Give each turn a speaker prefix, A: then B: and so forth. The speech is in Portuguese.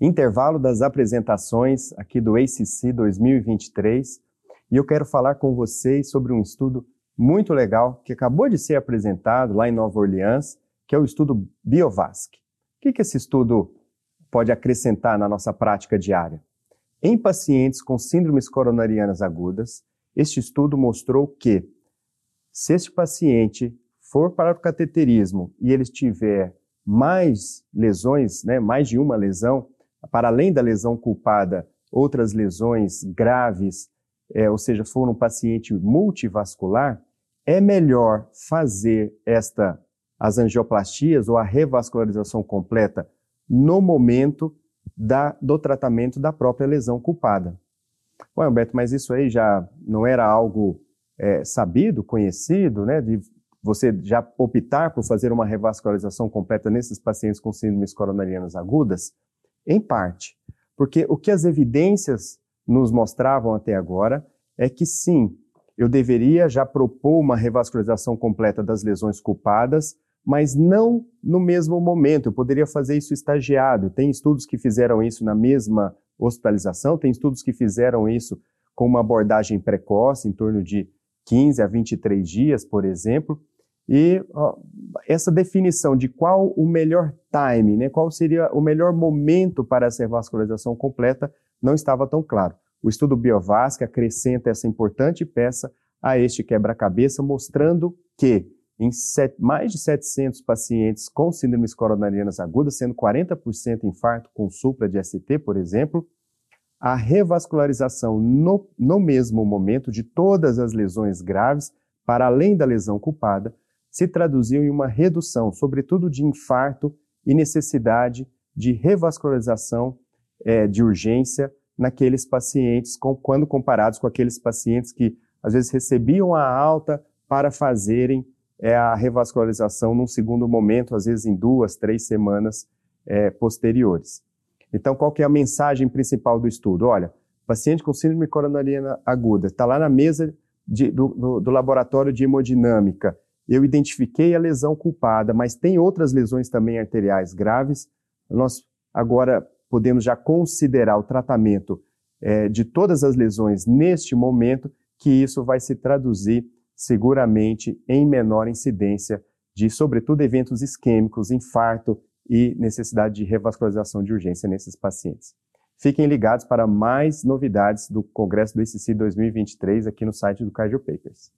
A: Intervalo das apresentações aqui do ACC 2023 e eu quero falar com vocês sobre um estudo muito legal que acabou de ser apresentado lá em Nova Orleans, que é o estudo BioVasc. O que, esse estudo pode acrescentar na nossa prática diária? Em pacientes com síndromes coronarianas agudas, este estudo mostrou que, se este paciente for para o cateterismo e ele tiver mais lesões, né, mais de uma lesão, para além da lesão culpada, outras lesões graves, é, ou seja, for um paciente multivascular, é melhor fazer esta as angioplastias ou a revascularização completa no momento da, do tratamento da própria lesão culpada. Ué, Humberto, mas isso aí já não era algo é, sabido, conhecido, né, de você já optar por fazer uma revascularização completa nesses pacientes com síndromes coronarianas agudas? Em parte, porque o que as evidências nos mostravam até agora é que sim, eu deveria já propor uma revascularização completa das lesões culpadas, mas não no mesmo momento. Eu poderia fazer isso estagiado. Tem estudos que fizeram isso na mesma hospitalização, tem estudos que fizeram isso com uma abordagem precoce, em torno de 15 a 23 dias, por exemplo. E ó, essa definição de qual o melhor time, né, qual seria o melhor momento para essa revascularização completa, não estava tão claro. O estudo Biovasc acrescenta essa importante peça a este quebra-cabeça, mostrando que em set, mais de 700 pacientes com síndromes coronarianas agudas, sendo 40% infarto com supra de ST, por exemplo, a revascularização no, no mesmo momento de todas as lesões graves, para além da lesão culpada, se traduziu em uma redução, sobretudo de infarto e necessidade de revascularização é, de urgência naqueles pacientes, com, quando comparados com aqueles pacientes que às vezes recebiam a alta para fazerem é, a revascularização num segundo momento, às vezes em duas, três semanas é, posteriores. Então, qual que é a mensagem principal do estudo? Olha, paciente com síndrome coronariana aguda está lá na mesa de, do, do, do laboratório de hemodinâmica. Eu identifiquei a lesão culpada, mas tem outras lesões também arteriais graves. Nós agora podemos já considerar o tratamento é, de todas as lesões neste momento, que isso vai se traduzir seguramente em menor incidência de, sobretudo, eventos isquêmicos, infarto e necessidade de revascularização de urgência nesses pacientes. Fiquem ligados para mais novidades do Congresso do ICC 2023 aqui no site do Cardio Papers.